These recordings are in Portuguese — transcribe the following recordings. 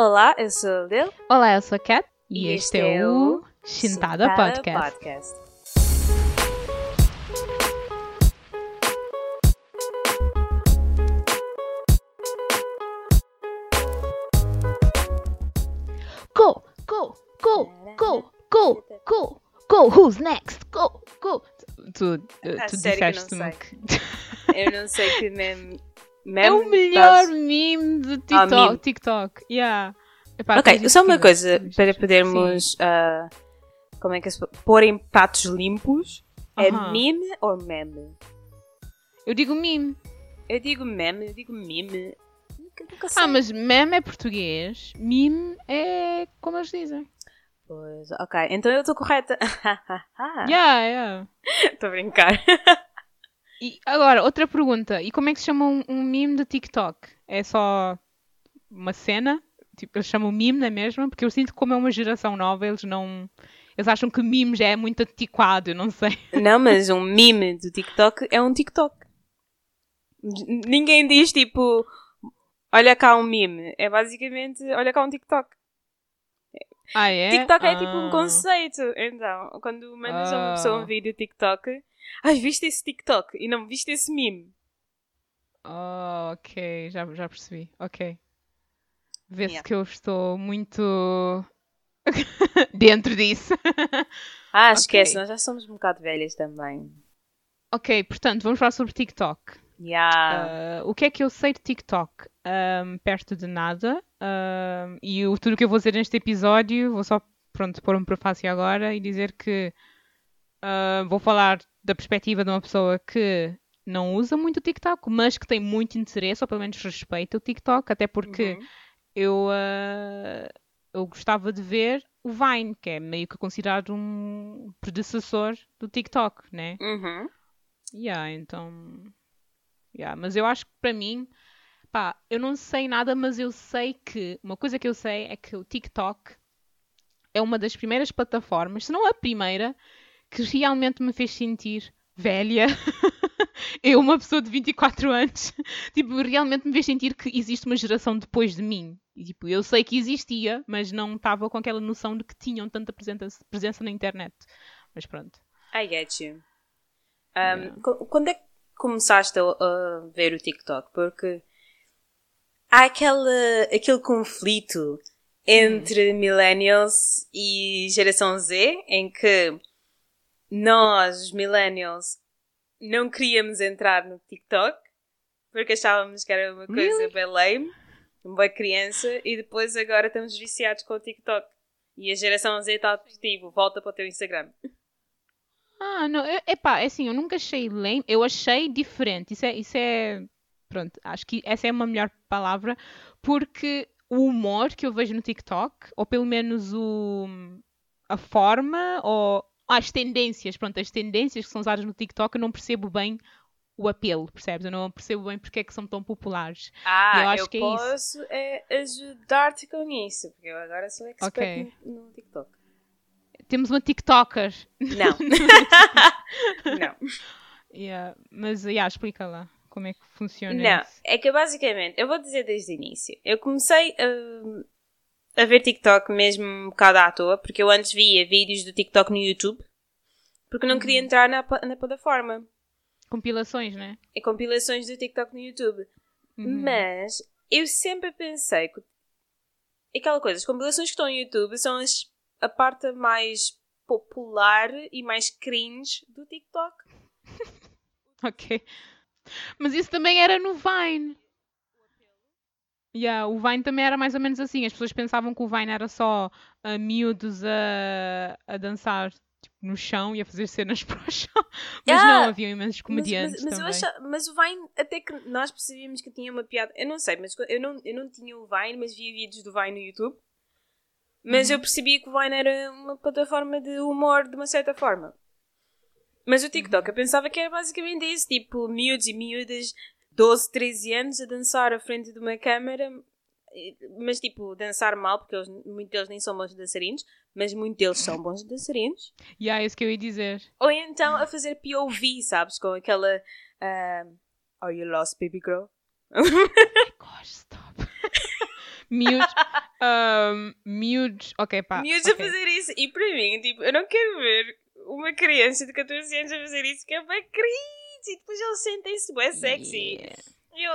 Olá, eu sou a Lil Olá, eu sou a Kat e, este é o Chintada Podcast. Podcast. Go, go, go, go, go, go, go. Who's next? Go, go. Tu, tu, tu disseste-me não que Eu não sei que meme. É o melhor faz- meme de Ah, TikTok. meme. TikTok. Yeah. Epá, Ok, só uma coisa para podermos. ah, como é que se pôr em pratos limpos? É Aham. meme ou meme? Eu digo meme. Eu digo meme, eu digo meme. Nunca, nunca sei. Ah, mas meme é português. Meme é como eles dizem. Pois, ok, então eu estou correta. Yeah, yeah. Estou a brincar. E agora, outra pergunta. E como é que se chama um, um meme de TikTok? É só uma cena? Tipo, eles chamam meme, não é mesmo? Porque eu sinto que como é uma geração nova, eles não... Eles acham que meme já é muito antiquado, eu não sei. Não, mas um meme do TikTok é um TikTok. Ninguém diz tipo, olha cá um meme. É basicamente, olha cá um TikTok. Ah, é? TikTok é tipo um Ah. conceito. Então, quando mandas a uma Ah. pessoa um vídeo TikTok, ai, viste esse TikTok e não viste esse meme. Oh, ok, já, já percebi. Ok. Vê-se Yeah. que eu estou muito dentro disso. Ah, esquece, nós já somos um bocado velhas também. ok, portanto, vamos falar sobre TikTok. Yeah. Ah, o que é que eu sei de TikTok? Ahm, perto de nada. Ahm, e o, tudo o que eu vou dizer neste episódio, vou só pronto, pôr um prefácio agora e dizer que ah, vou falar da perspectiva de uma pessoa que não usa muito o TikTok, mas que tem muito interesse, ou pelo menos respeita o TikTok, até porque Uhum. eu, ah, eu gostava de ver o Vine, que é meio que considerado um predecessor do TikTok, né? Uhum. Yeah, então. Yeah, mas eu acho que para mim, pá, eu não sei nada, mas eu sei que. Uma coisa que eu sei é que o TikTok é uma das primeiras plataformas, se não a primeira, que realmente me fez sentir velha. eu, uma pessoa de 24 anos, tipo, realmente me fez sentir que existe uma geração depois de mim. E, tipo, eu sei que existia, mas não estava com aquela noção de que tinham tanta presença, presença na internet. Mas pronto. I get you. Um, Yeah. qu- Quando é que começaste a, a ver o TikTok? Porque há aquele, aquele conflito entre millennials e geração Z em que nós, os millennials, não queríamos entrar no TikTok porque achávamos que era uma coisa Really? bem lame, uma boa criança, e depois agora estamos viciados com o TikTok. E a geração Z está tipo, volta para o teu Instagram. Ah, não, é epá, é assim, eu nunca achei lame, eu achei diferente. Isso é, isso é, pronto, acho que essa é uma melhor palavra, porque o humor que eu vejo no TikTok, ou pelo menos o, a forma, ou as tendências, pronto, as tendências que são usadas no TikTok, eu não percebo bem o apelo, percebes? Eu não percebo bem porque é que são tão populares. Ah, Eu eu, acho que é isso. posso é ajudar-te com isso, porque eu agora sou expert Ok. no, TikTok. Temos uma TikToker. Não. não. Yeah, mas, yeah, explica lá como é que funciona Não, isso. é que basicamente, eu vou dizer desde o início. Eu comecei a, a ver TikTok mesmo um bocado à toa, porque eu antes via vídeos do TikTok no YouTube, porque não Uhum. queria entrar na, na plataforma. Compilações, né? E compilações do TikTok no YouTube. Uhum. Mas eu sempre pensei que aquela coisa, as compilações que estão no YouTube são as- a parte mais popular e mais cringe do TikTok. Ok. Mas isso também era no Vine. Yeah, o Vine também era mais ou menos assim. As pessoas pensavam que o Vine era só ah, miúdos a, a dançar tipo, no chão e a fazer cenas para o chão. Mas Ah, não, havia imensos Mas, comediantes mas, mas, eu também. acha- mas o Vine, até que nós percebíamos que tinha uma piada. Eu não sei, mas eu não, eu não tinha o Vine, mas via vídeos do Vine no YouTube. Mas Uhum. eu percebia que o Vine era uma plataforma de humor de uma certa forma. Mas o TikTok, Uhum. eu pensava que era basicamente isso: tipo, miúdos e miúdas, 12, 13 anos, a dançar à frente de uma câmera. Mas, tipo, dançar mal, porque eles, muitos deles nem são bons dançarinos, mas muitos deles são bons dançarinos. Yeah, é isso que eu ia dizer. Ou então a fazer POV, sabes? Com aquela. ah, Are you lost, baby girl? Oh my gosh, stop. miúdos, um, miúdos, ok, pá. Miúdos okay. a fazer isso. E para mim, tipo, eu não quero ver uma criança de 14 anos a fazer isso, que é bem cringe. E depois eles sentem-se bem sexy. Yeah. Eu...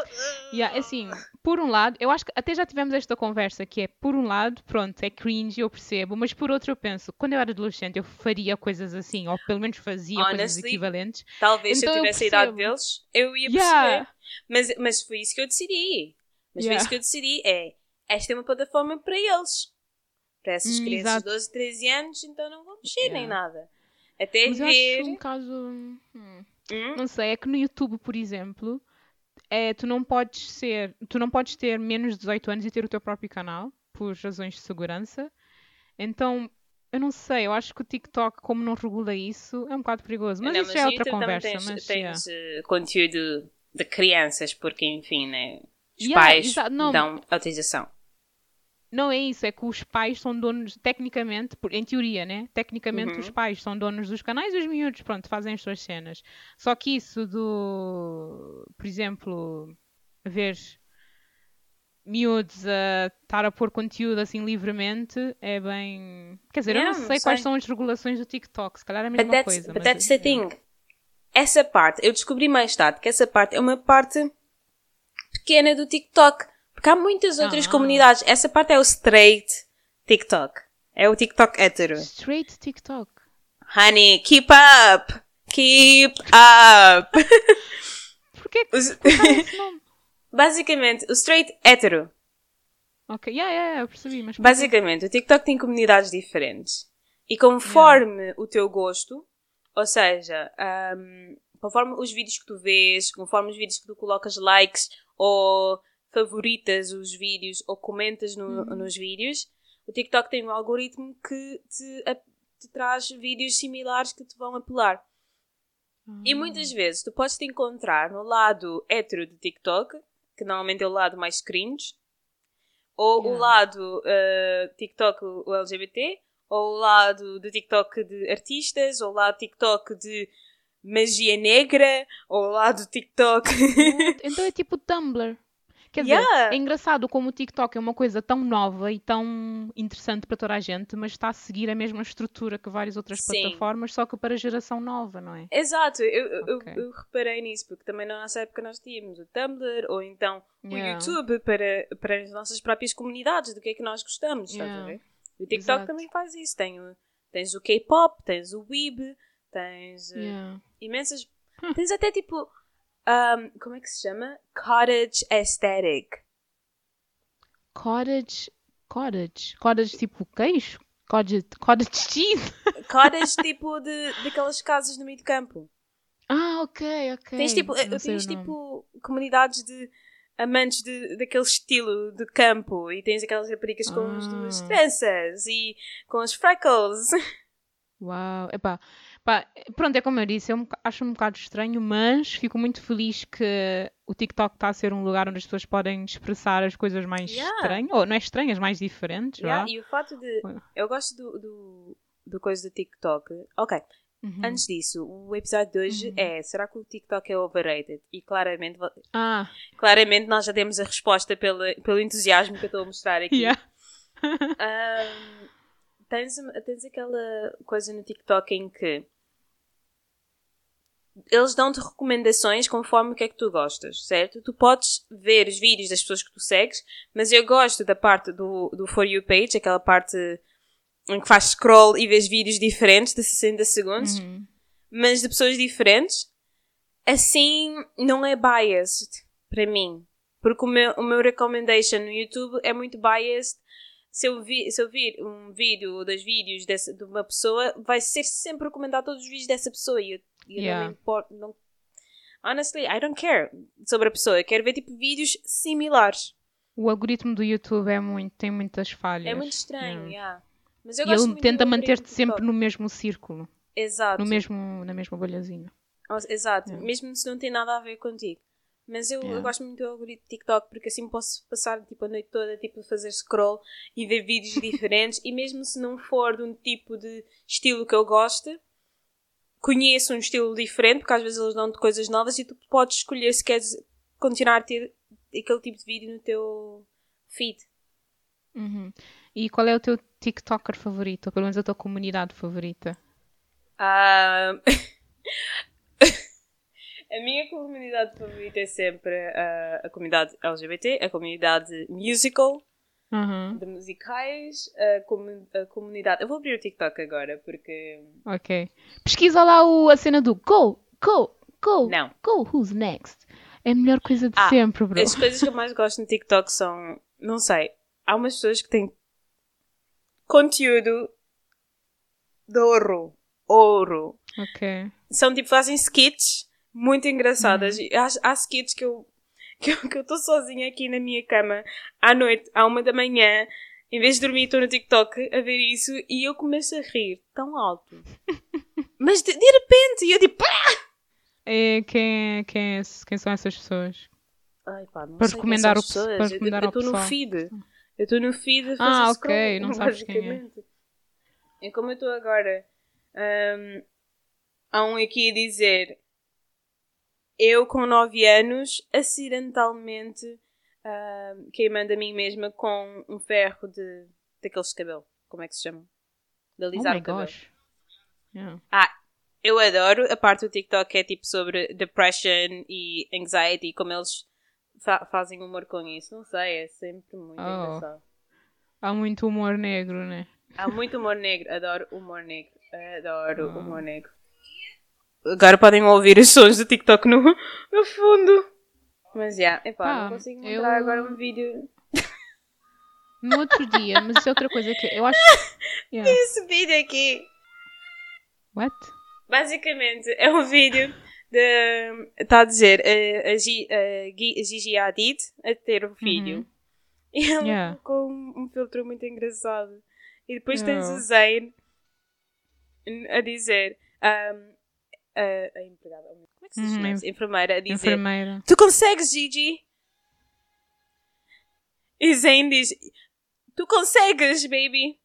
Yeah, assim, por um lado, eu acho que até já tivemos esta conversa que é, por um lado, pronto, é cringe, eu percebo, mas por outro eu penso, quando eu era adolescente eu faria coisas assim, ou pelo menos fazia coisas Honestly, equivalentes. Talvez se Então eu eu tivesse a idade deles, eu ia Yeah. perceber. Mas, mas foi isso que eu decidi. Mas foi Yeah. isso que eu decidi. É, esta é uma plataforma para eles. Para essas Hum, crianças exato. de 12, 13 anos, então não vão mexer nem nada. Até Mas eu ver... um caso. hum, Hum? Não sei, é que no YouTube, por exemplo, é, tu não podes ser, tu não podes ter menos de 18 anos e ter o teu próprio canal, por razões de segurança. Então, eu não sei, eu acho que o TikTok, como não regula isso, é um bocado perigoso. Mas Não, isso já é outra conversa. Tens, mas, tens yeah. eh, conteúdo de crianças, porque enfim, né? Os Yeah, pais dão autorização. Não é isso, é que os pais são donos, tecnicamente, em teoria, né? Tecnicamente Uhum. os pais são donos dos canais e os miúdos, pronto, fazem as suas cenas. Só que isso do, por exemplo, ver miúdos a estar a pôr conteúdo assim livremente é bem. Quer dizer, eu Yeah, não não sei quais sei. são as regulações do TikTok, se calhar é a But mesma that's, coisa. but mas- that's the thing. Essa parte, eu descobri mais tarde que essa parte é uma parte pequena do TikTok. Porque há muitas outras Ah. comunidades. Essa parte é o straight TikTok. É o TikTok hétero. Straight TikTok. Honey, keep up! Keep up! Porquê que Os- esse nome? Basicamente, o straight hétero. Ok, yeah, yeah, eu percebi, mas? Basicamente, o TikTok tem comunidades diferentes. E conforme o teu gosto, ou seja, ahm, conforme os vídeos que tu vês, conforme os vídeos que tu colocas likes, ou favoritas os vídeos, ou comentas no- nos vídeos, o TikTok tem um algoritmo que te, a- te traz vídeos similares que te vão apelar. E muitas vezes tu podes te encontrar no lado hétero do TikTok, que normalmente é o lado mais cringe, ou o Yeah. lado uh, TikTok o LGBT, ou o lado do TikTok de artistas, ou o lado TikTok de magia negra, ou o lado TikTok. Então é tipo Tumblr. Quer Yeah. dizer, é engraçado como o TikTok é uma coisa tão nova e tão interessante para toda a gente, mas está a seguir a mesma estrutura que várias outras Sim. plataformas, só que para a geração nova, não é? Exato, eu, eu- eu- eu reparei nisso, porque também na nossa época nós tínhamos o Tumblr, ou então o Yeah. YouTube para, para as nossas próprias comunidades, do que é que nós gostamos, estás a ver? O TikTok Exato. também faz isso. Tem o- tens o K-pop, tens o Weeb, tens uh, imensas. Tens até tipo. Um, como é que se chama? Cottage Aesthetic. Cottage. Cottage. Cottage tipo queijo? Cottage, cottage cheese? Cottage tipo de, daquelas casas no meio do campo. Ah, ok, ok. Tens tipo, sei tens tipo comunidades de amantes de, daquele estilo de campo e tens aquelas raparigas com as duas Ah. tranças e com os freckles. Uau, epá, pá, pronto, é como eu disse, eu um acho um bocado estranho, mas fico muito feliz que o TikTok está a ser um lugar onde as pessoas podem expressar as coisas mais Yeah. estranhas, ou não é estranhas, mais diferentes, Yeah, e o fato de. Eu gosto do, do, do coisa do TikTok. Ok, Uhum. antes disso, o episódio de hoje Uhum. é: será que o TikTok é overrated? E claramente, Ah, claramente nós já demos a resposta pela, pelo entusiasmo que eu estou a mostrar aqui. yeah. Ahm, tens, tens aquela coisa no TikTok em que eles dão-te recomendações conforme o que é que tu gostas, certo? Tu podes ver os vídeos das pessoas que tu segues, mas eu gosto da parte do, do For You page, aquela parte em que faz scroll e vês vídeos diferentes de 60 segundos, Uhum. mas de pessoas diferentes. Assim, não é biased para mim. Porque o meu, o meu recommendation no YouTube é muito biased. Se eu, vi, se eu vir um vídeo ou dois vídeos dessa, de uma pessoa, vai ser sempre recomendado todos os vídeos dessa pessoa. E eu, eu não Yeah. me importo. Não... Honestly, I don't care sobre a pessoa. Eu quero ver tipo vídeos similares. O algoritmo do YouTube é muito, tem muitas falhas. É muito estranho, Yeah. yeah. Mas eu E gosto ele tenta manter-te sempre no mesmo círculo, Exato. no mesmo, na mesma bolhazinha. Exato, mesmo se não tem nada a ver contigo. Mas eu, eu Yeah. gosto muito do algoritmo TikTok porque assim posso passar tipo, a noite toda tipo, a fazer scroll e ver vídeos diferentes e mesmo se não for de um tipo de estilo que eu goste, conheço um estilo diferente porque às vezes eles dão-te coisas novas e tu podes escolher se queres continuar a ter aquele tipo de vídeo no teu feed. Uhum. E qual é o teu TikToker favorito? Ou pelo menos a tua comunidade favorita? Ah, a minha comunidade favorita é sempre a, a comunidade LGBT, a comunidade musical, Uhum. de musicais, a, comu- a comunidade. Eu vou abrir o TikTok agora porque. Ok. Pesquisa lá o, a cena do Go, Go, Go, Não. Go, who's next? É a melhor coisa de Ah, sempre, bro. As coisas que eu mais gosto no TikTok são. Não sei. Há umas pessoas que têm conteúdo de ouro. Ouro. Ok. São tipo, fazem skits muito engraçadas. Uhum. Há, há skits que eu que eu que eu estou sozinha aqui na minha cama à noite, à uma da manhã, em vez de dormir, estou no TikTok a ver isso e eu começo a rir tão alto. Mas de, de repente, e eu tipo, "Ah!" É, quem, é- quem, é quem são essas pessoas? Ai, pá, não Para sei recomendar quem o são as pessoas. para Eu- recomendar eu ao estou no pessoal. feed. Eu estou no feed Ah, ok, não sabes quem é. É como eu estou agora. hum, há um aqui a dizer eu com 9 anos acidentalmente hum, queimando a mim mesma com um ferro de daqueles de cabelo. Como é que se chama? De Oh alisar my o cabelo. Yeah. Ah, eu adoro a parte do TikTok que é tipo sobre depression e anxiety, como eles fa- fazem humor com isso. Não sei, é sempre muito Oh. engraçado. Há muito humor negro, né? Há muito humor negro, adoro humor negro, adoro Ah. humor negro. Agora podem ouvir os sons do TikTok no, no fundo. Mas já, epá, Pá, não consigo eu- encontrar agora um vídeo. No outro dia, mas isso é outra coisa que eu acho. Yeah. Esse vídeo aqui, What? basicamente, é um vídeo de. Está a dizer a, a, Gi- a a Gigi Hadid a ter um filho. Uhum. E ela Yeah. colocou um, filtro muito engraçado. E depois tens Oh. o Zayn a dizer. um, a, a empregada. Como é que se Uhum, chama? isso? Enfermeira a dizer. Enfermeira. Tu consegues, Gigi? E Zayn diz: Tu consegues, baby?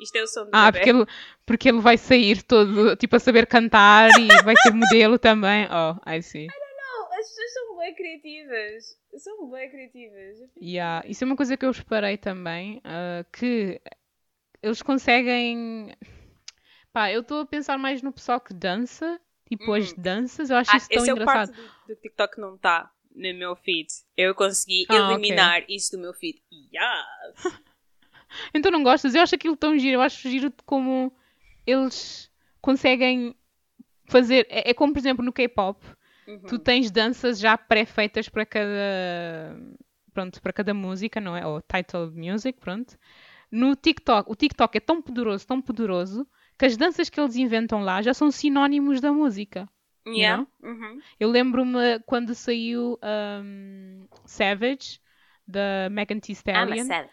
Isto é o som do Ah, bebê. porque ele, porque ele vai sair todo, tipo, a saber cantar e vai ser modelo também. Oh, I see. Não, as pessoas são bem criativas. São bem criativas. Yeah. Isso é uma coisa que eu esperei também, ah, que eles conseguem... Pá, eu estou a pensar mais no pessoal que dança, tipo as Hum. danças, eu acho Ah, isso tão esse é o engraçado. parte do, do TikTok não está no meu feed. Eu consegui Ah, eliminar isso do meu feed. Yes! Então não gostas? Eu acho aquilo tão giro, eu acho giro como eles conseguem fazer... É, é como, por exemplo, no K-pop, Uhum. tu tens danças já pré-feitas para cada pronto, para cada música, não é? Ou title music, pronto. No TikTok, o TikTok é tão poderoso, tão poderoso, que as danças que eles inventam lá já são sinónimos da música. Yeah. Uhum. Eu lembro-me quando saiu um, Savage, da Megan Thee I'm a Stallion, savage.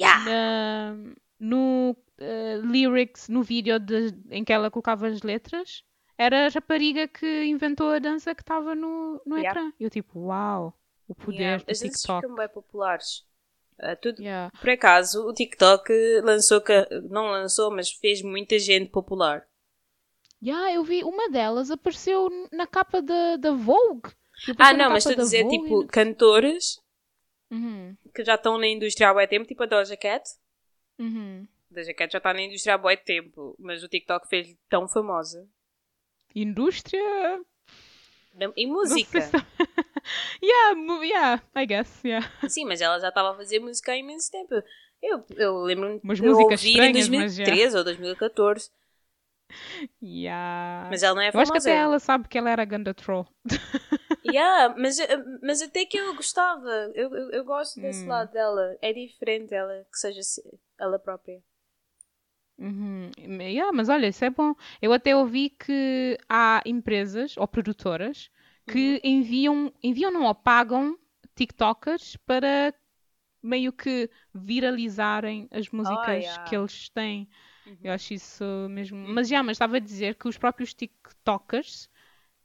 Yeah! na- no eh, lyrics, no vídeo de- em que ela colocava as letras, era a rapariga que inventou a dança que estava no, no Yeah. ecrã. Eu tipo, uau, o poder Yeah. do As danças TikTok. ficam bem populares. Ah, tudo, Yeah. Por acaso, o TikTok lançou, não lançou, mas fez muita gente popular. Yeah, eu vi uma delas apareceu na capa da, da Vogue. Tipo, Ah, não, mas estou a dizer, Vogue tipo, cantores Uhum, que já estão na indústria há bué tempo, tipo a Doja Cat. uhum. A Doja Cat já está na indústria há bué tempo, mas o TikTok fez tão famosa. Indústria. E sei música. yeah, yeah, I guess, yeah. Sim, mas ela já estava a fazer música há imenso tempo. Eu, eu lembro-me de ouvir em estranhas, mas já. 2013 ou 2014. yeah. Mas ela não é eu acho que famosa. até ela sabe que ela era ganda troll. Yeah, mas, mas até que eu gostava. Eu, eu, eu gosto desse Hum. lado dela. É diferente ela que seja se- ela própria. Uhum. Yeah, mas olha, isso é bom. Eu até ouvi que há empresas ou produtoras que enviam, enviam não, ou pagam TikTokers para meio que viralizarem as músicas yeah. que eles têm. Uhum. Eu acho isso mesmo. Mas já, mas estava a dizer que os próprios TikTokers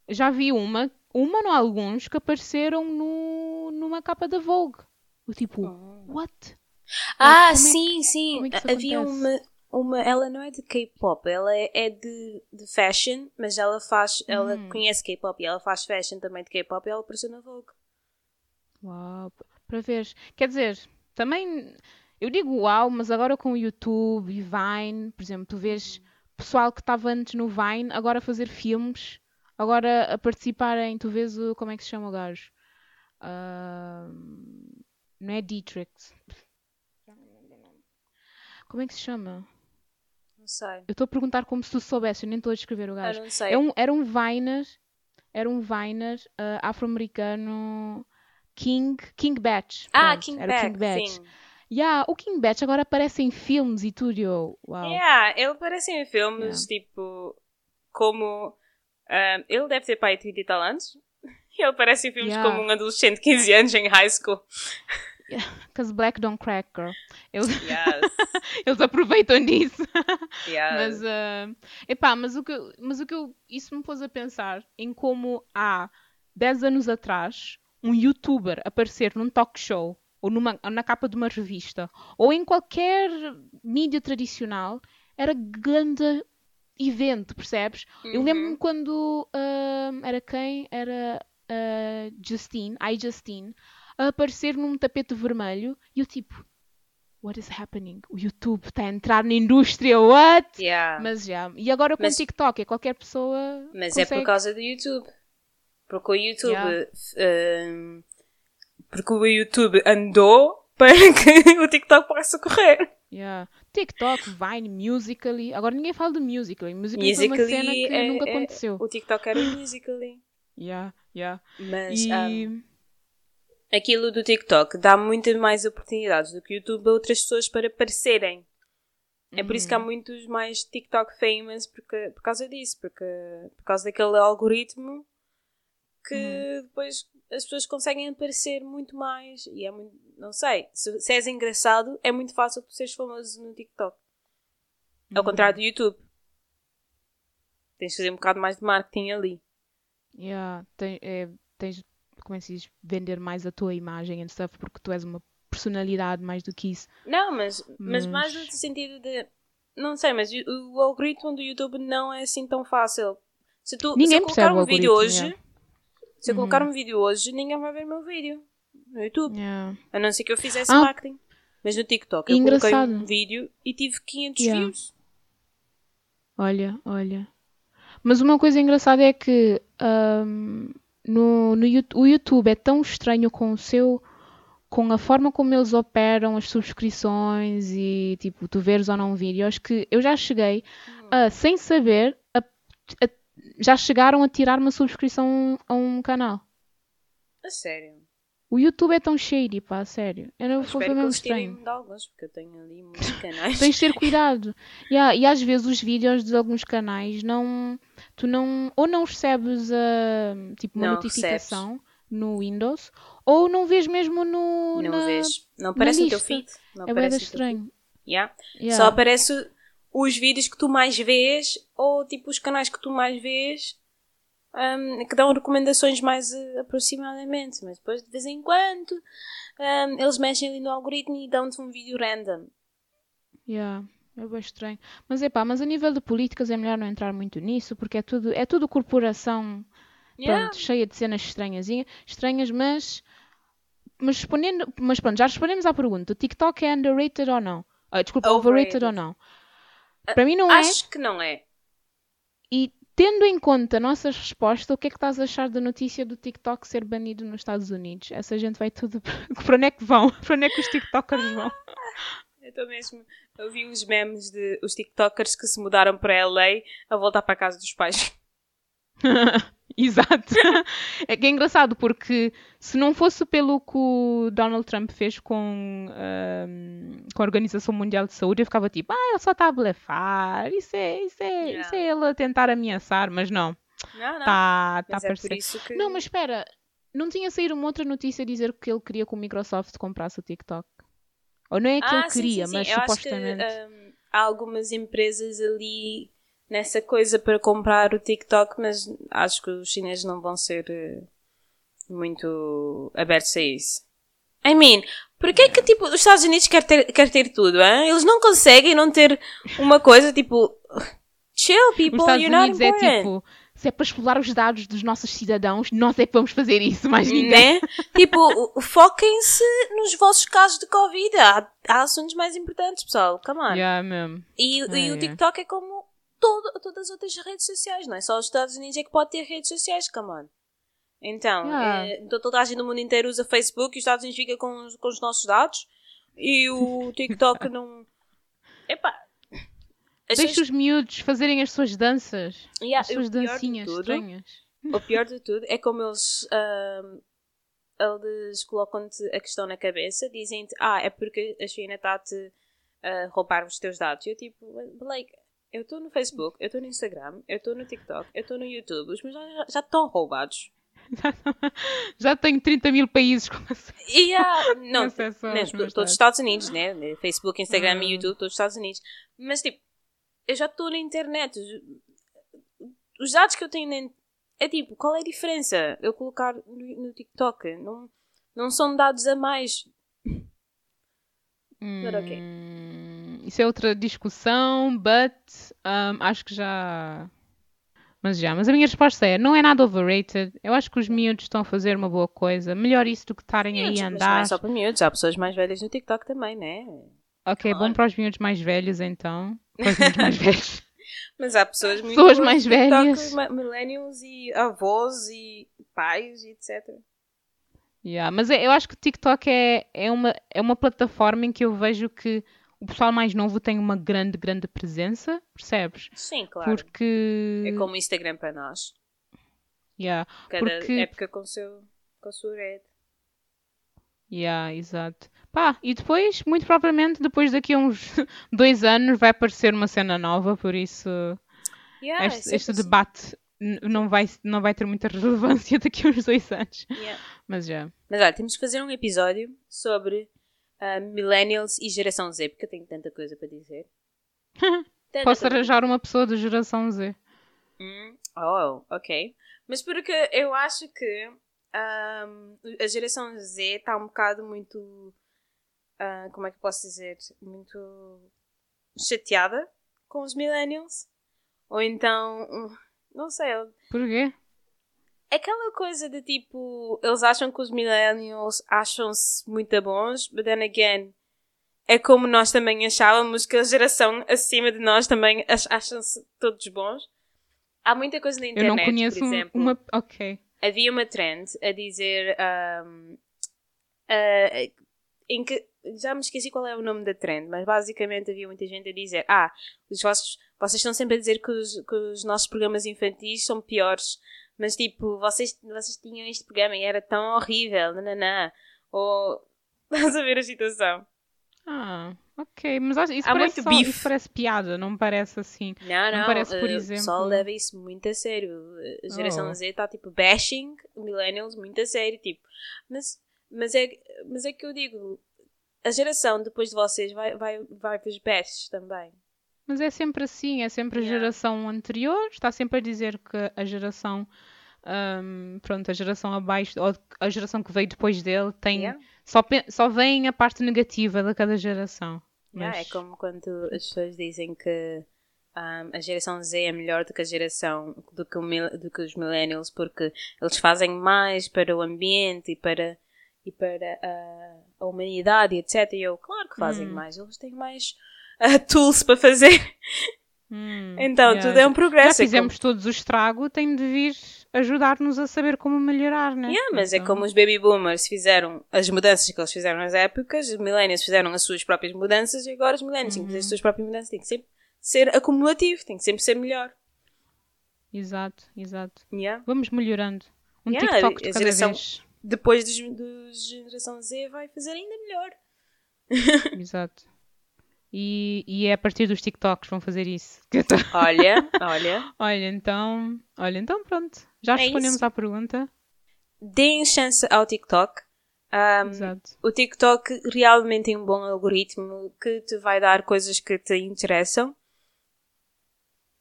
já vi uma, uma não alguns que apareceram no, numa capa da Vogue. O tipo, what? Ah, é que- sim, sim. é que isso Havia acontece? uma, uma. Ela não é de K-pop, ela é, é de, de fashion, mas ela faz. Ela Hum. conhece K-pop e ela faz fashion também de K-pop e ela apareceu na Vogue. Uau, para ver. Quer dizer, também Eu digo uau, mas agora com o YouTube e Vine, por exemplo, tu vês pessoal que estava antes no Vine agora a fazer filmes, agora a participar em. Tu vês o. Como é que se chama o gajo? Uh, não é Dietrich. Como é que se chama? Sei. Eu estou a perguntar como se tu soubesse, eu nem estou a descrever o Eu gajo. não sei. É um, era um Viner, era um Viner uh, afro-americano King, King Batch. ah, Pronto, King era Back, King Batch. sim. Yeah, o King Batch agora aparece em filmes e tudo. eu. Yeah, ele aparece em filmes, tipo, como... ah, ele deve ter pai 30 e tal anos. Ele aparece em filmes Yeah. como um adolescente de 15 anos em high school. Because Black don't crack, girl. Eles, Yes, eles aproveitam disso. yes. Mas, uh, epá, mas o que, mas o que eu, isso me pôs a pensar em como há 10 anos atrás um youtuber aparecer num talk show ou numa, na capa de uma revista ou em qualquer mídia tradicional era grande evento, percebes? Eu lembro-me quando ah, era quem? Era ah, Justine, I Justine, a aparecer num tapete vermelho e eu tipo, what is happening? O YouTube está a entrar na indústria, what? Yeah. Mas já, e agora com o TikTok, é qualquer pessoa. Mas é por consegue- causa do YouTube. Porque o YouTube. Yeah. hum, porque o YouTube andou para que o TikTok possa correr. Yeah. TikTok, Vine, Musically. Agora ninguém fala de Musically. Musically, foi uma cena que é- nunca é- aconteceu. O TikTok era Musical.ly. Yeah, yeah. Mas E. hum, aquilo do TikTok dá muitas mais oportunidades do que o YouTube a outras pessoas para aparecerem. É por isso que há Uhum. muitos mais TikTok famous porque, por causa disso, porque por causa daquele algoritmo que Uhum. depois as pessoas conseguem aparecer muito mais e é muito, não sei, se, se és engraçado é muito fácil tu seres famoso no TikTok. Ao Uhum. contrário do YouTube. Tens de fazer um bocado mais de marketing ali. Yeah, tem- é, tens, se diz, vender mais a tua imagem and stuff, porque tu és uma personalidade mais do que isso. Não, mas, mas... Mas- mais no sentido de. Não sei, mas o, o algoritmo do YouTube não é assim tão fácil. Se, tu, se Ninguém eu colocar um vídeo hoje, yeah. se eu Uhum. colocar um vídeo hoje, ninguém vai ver o meu vídeo no YouTube. Yeah. A não ser que eu fizesse Ah. marketing. Mas no TikTok eu Engraçado. coloquei um vídeo e tive 500 Yeah. views. Olha, olha. Mas uma coisa engraçada é que ahm, no, no o YouTube é tão estranho com o seu, com a forma como eles operam as subscrições e tipo, tu veres ou não vídeos, que eu já cheguei a, sem saber, a- a- já chegaram a tirar uma subscrição a um canal. A sério. O YouTube é tão shady, pá, sério. Eu não Eu foi mesmo estranho. de alguns, porque eu tenho ali muitos canais. Tens de ter cuidado. Yeah, e às vezes os vídeos de alguns canais não. Tu não. Ou não recebes a, tipo, uma Não notificação no Windows, ou não vês mesmo no. Não na- vês. Não aparece no teu feed. Não É bem estranho. Yeah. Yeah. Só aparece os vídeos que tu mais vês ou tipo os canais que tu mais vês hum, que dão recomendações mais eh, aproximadamente. Mas depois de vez em quando hum, eles mexem ali no algoritmo e dão-te um vídeo random. Yeah, é bem estranho. Mas é pá, mas a nível de políticas é melhor não entrar muito nisso, porque é tudo, é tudo corporação Yeah. pronto, cheia de cenas estranhas, estranhas, mas, mas respondendo, mas pronto, já respondemos à pergunta: o TikTok é underrated ou não? Ah, desculpa, overrated. Overrated. ou não? Para mim não é. Acho que não é. E tendo em conta a nossa resposta, o que é que estás a achar da notícia do TikTok ser banido nos Estados Unidos? Essa gente vai tudo. Para onde é que vão? Para onde é que os TikTokers vão? Eu estou mesmo. Eu vi uns memes de os TikTokers que se mudaram para LA a voltar para a casa dos pais. Exato. É que é engraçado porque se não fosse pelo que o Donald Trump fez com, ahm, com a Organização Mundial de Saúde, eu ficava tipo, ah, ele só está a blefar, isso é, isso, é, isso é ele a tentar ameaçar, mas não, Não, não. está tá a mas é que. Não, mas espera, não tinha saído uma outra notícia a dizer que ele queria que o Microsoft comprasse o TikTok? Ou não é que Ah, ele sim, queria, sim, sim. mas Eu acho que, supostamente. hum, há algumas empresas ali nessa coisa para comprar o TikTok, mas acho que os chineses não vão ser eh, muito abertos a isso. I mean, porquê que tipo, os Estados Unidos quer ter, quer ter tudo, hein? Eles não conseguem não ter uma coisa tipo chill Os people, Estados you're not Unidos é important. tipo, se é para explorar os dados dos nossos cidadãos, nós é que vamos fazer isso, mais ninguém. Né? tipo, foquem-se nos vossos casos de Covid. Há, há assuntos mais importantes, pessoal. Come on. Yeah. E, e o yeah. TikTok é como todo- todas as outras redes sociais, não é? Só os Estados Unidos é que pode ter redes sociais, come on. Então, Yeah. to- toda a gente no mundo inteiro usa Facebook e os Estados Unidos fica com, os- com os nossos dados e o TikTok não. Epá. Deixa pessoas- os miúdos fazerem as suas danças. Yeah, as suas dancinhas tudo- estranhas. O pior de tudo é como eles. eles colocam-te a questão na cabeça, dizem-te, ah, é porque a China está-te a roubar os teus dados. E eu tipo, like, eu estou no Facebook, eu estou no Instagram, eu estou no TikTok, eu estou no YouTube, os meus dados já- já estão roubados. Já tenho 30 mil países com acesso. E ah, não, acesso né, todos os Estados Unidos, né? Facebook, Instagram e YouTube, todos os Estados Unidos. Mas tipo, eu já estou na internet. Os, os dados que eu tenho na é tipo, qual é a diferença? Eu colocar no, no TikTok não, não são dados a mais. But ok. Isso é outra discussão, but um, acho que já. Mas já, mas a minha resposta é: não é nada overrated. Eu acho que os miúdos estão a fazer uma boa coisa. Melhor isso do que estarem aí a mas não é andar. só para miúdos, há pessoas mais velhas no TikTok também, né? Ok, Claro. bom para os miúdos mais velhos então. Para os miúdos mais velhos. Mas há pessoas muito Pessoas mais TikTok, velhas. ma- millennials e avós e pais e etc. Yeah, mas é- eu acho que o TikTok é, é, uma, é uma plataforma em que eu vejo que o pessoal mais novo tem uma grande, grande presença, percebes? Sim, claro. Porque. É como o Instagram para nós. Yeah, Cada Porque- época com, o seu, com a sua rede. yeah, exato. Pá, e depois, muito propriamente, depois daqui a uns dois anos vai aparecer uma cena nova, por isso Yeah, este, este debate não vai, não vai ter muita relevância daqui a uns dois anos. Yeah. Mas já. Mas olha, temos que fazer um episódio sobre ah, Millennials e Geração Z, porque eu tenho tanta coisa para dizer. Tanta Posso coisa. arranjar uma pessoa da geração Z. Hum, Oh, ok. Mas porque eu acho que ahm, a geração Z está um bocado muito. ah, como é que posso dizer? Muito chateada com os Millennials. Ou então. hum, Não sei. Porquê? Aquela coisa de tipo. Eles acham que os Millennials acham-se muito bons, but then again. É como nós também achávamos que a geração acima de nós também ach- acham-se todos bons. Há muita coisa na Eu internet, não conheço por um- exemplo. uma. Ok. Havia uma trend a dizer. ahm, ah, em que. Já me esqueci qual é o nome da trend, mas basicamente havia muita gente a dizer: Ah, os vossos, vocês estão sempre a dizer que os, que os nossos programas infantis são piores, mas tipo, vocês, vocês tinham este programa e era tão horrível, nananã. Ou. Estás a ver a situação? Ah, ok. Mas isso Há parece, só, bife. isso parece piada, não parece assim. Não, não. parece, por eh, exemplo- O pessoal leva isso muito a sério. A geração Oh. Z está tipo bashing millennials muito a sério. Tipo, mas, mas, é, mas é que eu digo, a geração depois de vocês vai, vai, vai para os bashes também. Mas é sempre assim, é sempre a Yeah. geração anterior, está sempre a dizer que a geração. ahm, pronto, a geração abaixo, ou a geração que veio depois dele, tem. Yeah? Só, só vem a parte negativa de cada geração. Yeah, Mas- É como quando as pessoas dizem que um, a geração Z é melhor do que a geração do que, o do que os millennials porque eles fazem mais para o ambiente e para e para a, a humanidade etc. E eu, claro que fazem Hum. mais, eles têm mais ah, tools para fazer. Hum, Então, yeah, tudo é um Já progresso. é fizemos todos o estrago, tem de vir ajudar-nos a saber como melhorar, né? como, yeah, mas é Então, como os baby boomers fizeram as mudanças que eles fizeram nas épocas, os millennials fizeram as suas próprias mudanças e agora os millennials têm que fazer as Uhum. suas próprias mudanças. Tem que sempre ser acumulativo, tem que sempre ser melhor. Exato, exato. Yeah. Vamos melhorando. Um Yeah, TikTok de cada geração- vez. depois dos, dos geração Z vai fazer ainda melhor. Exato. E, e é a partir dos TikToks vão fazer isso. Tô- Olha, olha. Olha, então. Olha, então pronto. Já É respondemos isso. à pergunta. Deem chance ao TikTok. Um, Exato. o TikTok realmente tem um bom algoritmo que te vai dar coisas que te interessam.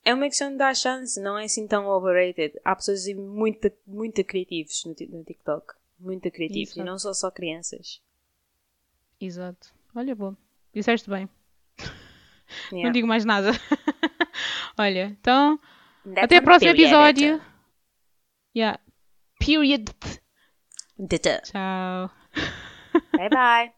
É uma questão de dar chance, não é assim tão overrated. Há pessoas muito, muito criativos no, no TikTok. Muito criativos. E não são só crianças. Exato. Olha, bom. Disseste bem. Não Yeah. digo mais nada. Olha, então. Até o próximo episódio. Yeah. Period. Tchau. Bye bye.